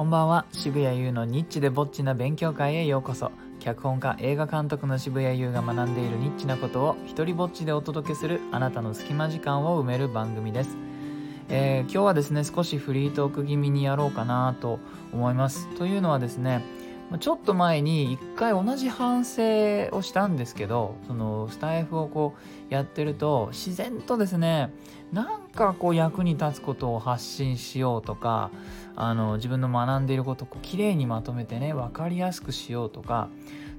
こんばんは。渋谷優のニッチでぼっちな勉強会へようこそ。脚本家映画監督の渋谷優が学んでいるニッチなことを一人ぼっちでお届けするあなたの隙間時間を埋める番組です、えー、今日はですね少しフリートーク気味にやろうかなと思います。というのはですねちょっと前に一回同じ反省をしたんですけどそのスタイフをこうやってると自然とですねなんかこう役に立つことを発信しようとかあの自分の学んでいることをこう綺麗にまとめてね分かりやすくしようとか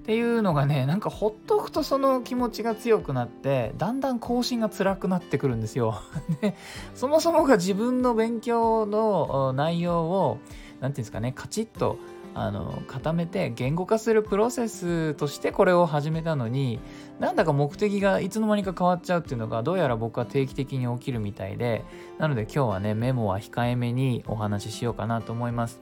っていうのがねなんかほっとくとその気持ちが強くなってだんだん更新が辛くなってくるんですよ。でそもそもが自分の勉強の内容を何て言うんですかねカチッとあの固めて言語化するプロセスとしてこれを始めたのになんだか目的がいつの間にか変わっちゃうっていうのがどうやら僕は定期的に起きるみたいでなので今日はねメモは控えめにお話ししようかなと思います。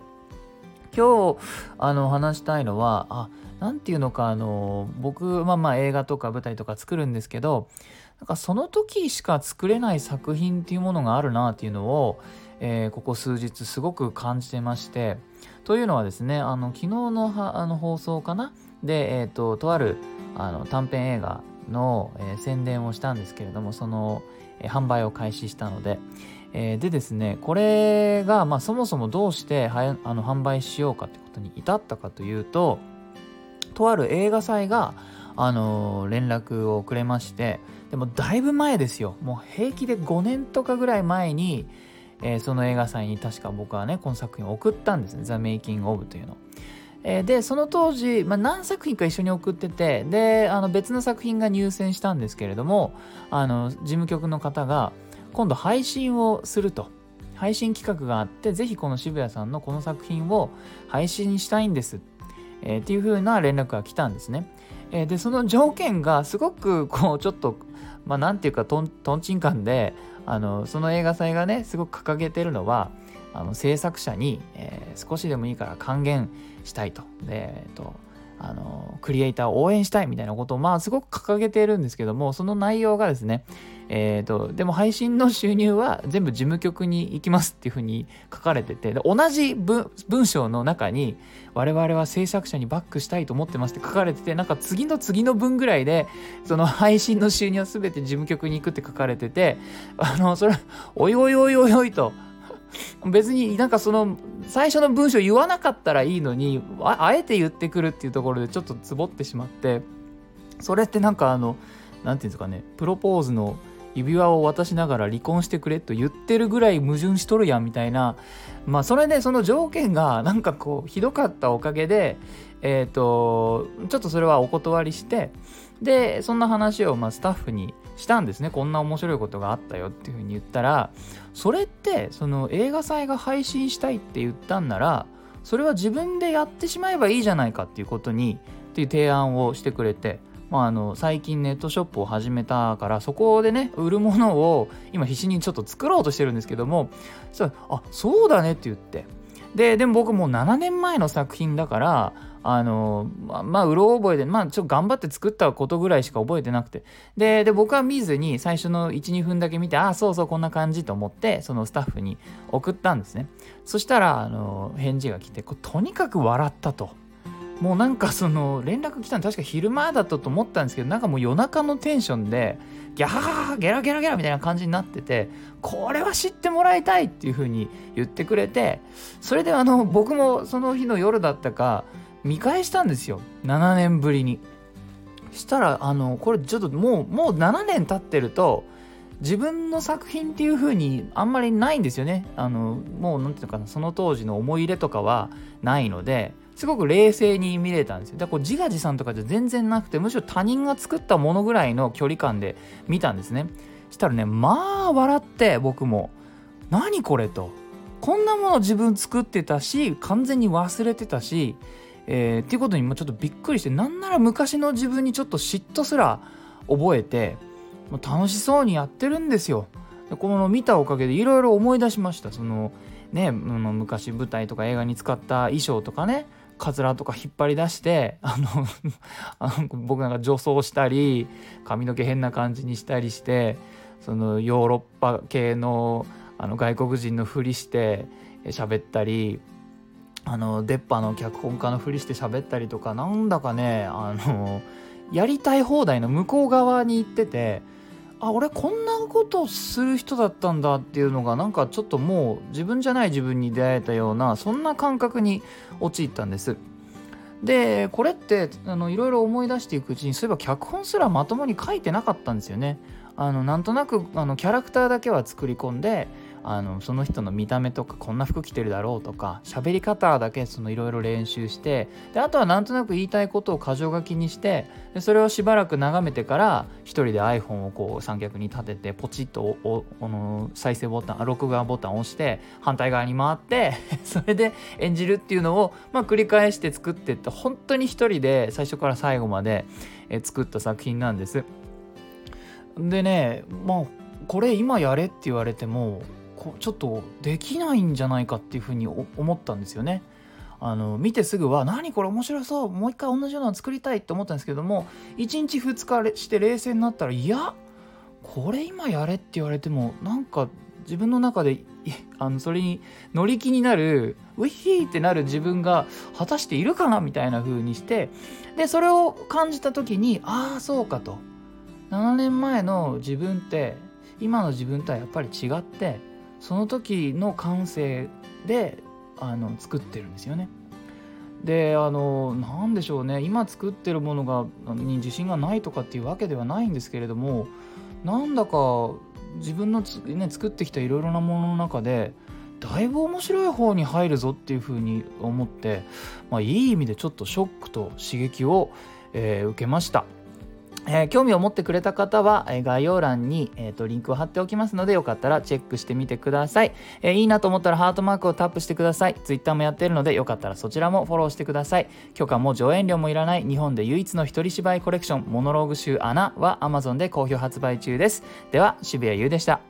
今日あの話したいのはあ何て言うのかあの僕まあまあ映画とか舞台とか作るんですけどなんかその時しか作れない作品っていうものがあるなっていうのを、えー、ここ数日すごく感じてましてというのはですねあの昨日のあの放送かな？で、えーと、とあるあの短編映画の、えー、宣伝をしたんですけれどもその、えー、販売を開始したので、えー、でですねこれが、まあ、そもそもどうしてはあの販売しようかってことに至ったかというととある映画祭があの連絡をくれましてでもだいぶ前ですよ。もう平気で5年とかぐらい前に、えー、その映画祭に確か僕はねこの作品を送ったんですね「ザ・メイキング・オブ」というの。えー、でその当時、まあ、何作品か一緒に送っててであの別の作品が入選したんですけれどもあの事務局の方が今度配信をすると配信企画があってぜひこの渋谷さんのこの作品を配信したいんです、えー、っていう風な連絡が来たんですね。えー、でその条件がすごくこうちょっとまあなんていうかとんとんちんかんであのその映画祭がねすごく掲げてるのはあの制作者に、えー、少しでもいいから還元したいと。で、えっとあのクリエイターを応援したいみたいなことをまあすごく掲げているんですけどもその内容がですねえーと、でも配信の収入は全部事務局に行きますっていうふうに書かれてて同じ文章の中に我々は制作者にバックしたいと思ってますって書かれててなんか次の次の文ぐらいでその配信の収入は全て事務局に行くって書かれててあのそれおいおいおいおいおいと別になんかその最初の文章言わなかったらいいのにあえて言ってくるっていうところでちょっとつぼってしまってそれってなんかあの何て言うんですかねプロポーズの指輪を渡しながら離婚してくれと言ってるぐらい矛盾しとるやんみたいなまあそれでその条件がなんかこうひどかったおかげでえっ、ー、とちょっとそれはお断りしてでそんな話をまあスタッフにしたんですね。こんな面白いことがあったよっていうふうに言ったらそれってその映画祭が配信したいって言ったんならそれは自分でやってしまえばいいじゃないかっていうことにっていう提案をしてくれてまあ、あの最近ネットショップを始めたからそこでね売るものを今必死にちょっと作ろうとしてるんですけどもそあそうだねって言って。ででも僕もう7年前の作品だからあのままあうろ覚えでまあちょっと頑張って作ったことぐらいしか覚えてなくてでで僕は見ずに最初の12分だけ見てああそうそうこんな感じと思ってそのスタッフに送ったんですねそしたらあの返事が来てとにかく笑ったと。もうなんかその連絡来たの確か昼間だったと思ったんですけどなんかもう夜中のテンションでギャハハハゲラゲラゲラみたいな感じになっててこれは知ってもらいたいっていう風に言ってくれてそれであの僕もその日の夜だったか見返したんですよ7年ぶりにしたらあのこれちょっともうもう7年経ってると自分の作品っていう風にあんまりないんですよねあのもう何て言うのかなその当時の思い入れとかはないのですごく冷静に見れたんですよ。だからこう自画自賛とかじゃ全然なくてむしろ他人が作ったものぐらいの距離感で見たんですね。したらねまあ笑って僕も「何これ?」と。こんなもの自分作ってたし完全に忘れてたし、えー、っていうことにもちょっとびっくりしてなんなら昔の自分にちょっと嫉妬すら覚えてもう楽しそうにやってるんですよ。でこの見たおかげでいろいろ思い出しました。そのね、昔舞台とか映画に使った衣装とかねカツラとか引っ張り出してあの あの僕なんか女装したり髪の毛変な感じにしたりしてそのヨーロッパ系のあの外国人のふりして喋ったりあの出っ歯の脚本家のふりして喋ったりとかなんだかねあのやりたい放題の向こう側に行っててあ俺こんなことする人だったんだっていうのがなんかちょっともう自分じゃない自分に出会えたようなそんな感覚に陥ったんです。でこれってあのいろいろ思い出していくうちにそういえば脚本すらまともに書いてなかったんですよね。あのなんとなくあのキャラクターだけは作り込んであのその人の見た目とかこんな服着てるだろうとか喋り方だけいろいろ練習してであとはなんとなく言いたいことを箇条書きにしてでそれをしばらく眺めてから一人で iPhone をこう三脚に立ててポチッとおおの再生ボタン録画ボタンを押して反対側に回って それで演じるっていうのを、まあ、繰り返して作ってって本当に一人で最初から最後まで作った作品なんです。でねまあこれ今やれって言われてもこちょっとできないんじゃないかっていうふうに思ったんですよね。あの見てすぐは「何これ面白そうもう一回同じようなの作りたい」って思ったんですけども1日2日して冷静になったらいやこれ今やれって言われてもなんか自分の中で あのそれに乗り気になるウィヒーってなる自分が果たしているかなみたいな風にしてでそれを感じた時にああそうかと7年前の自分って今の自分とはやっぱり違ってその時の感性であの作ってるんですよね。であの何でしょうね今作ってるものがに自信がないとかっていうわけではないんですけれどもなんだか自分のね、作ってきたいろいろなものの中でだいぶ面白い方に入るぞっていうふうに思って、まあ、いい意味でちょっとショックと刺激を、えー、受けました。えー、興味を持ってくれた方は、えー、概要欄に、えーと、リンクを貼っておきますのでよかったらチェックしてみてください、えー、いいなと思ったらハートマークをタップしてください。Twitter もやっているのでよかったらそちらもフォローしてください。許可も上演料もいらない日本で唯一の一人芝居コレクションモノローグ集穴は Amazon で好評発売中です。では渋谷優でした。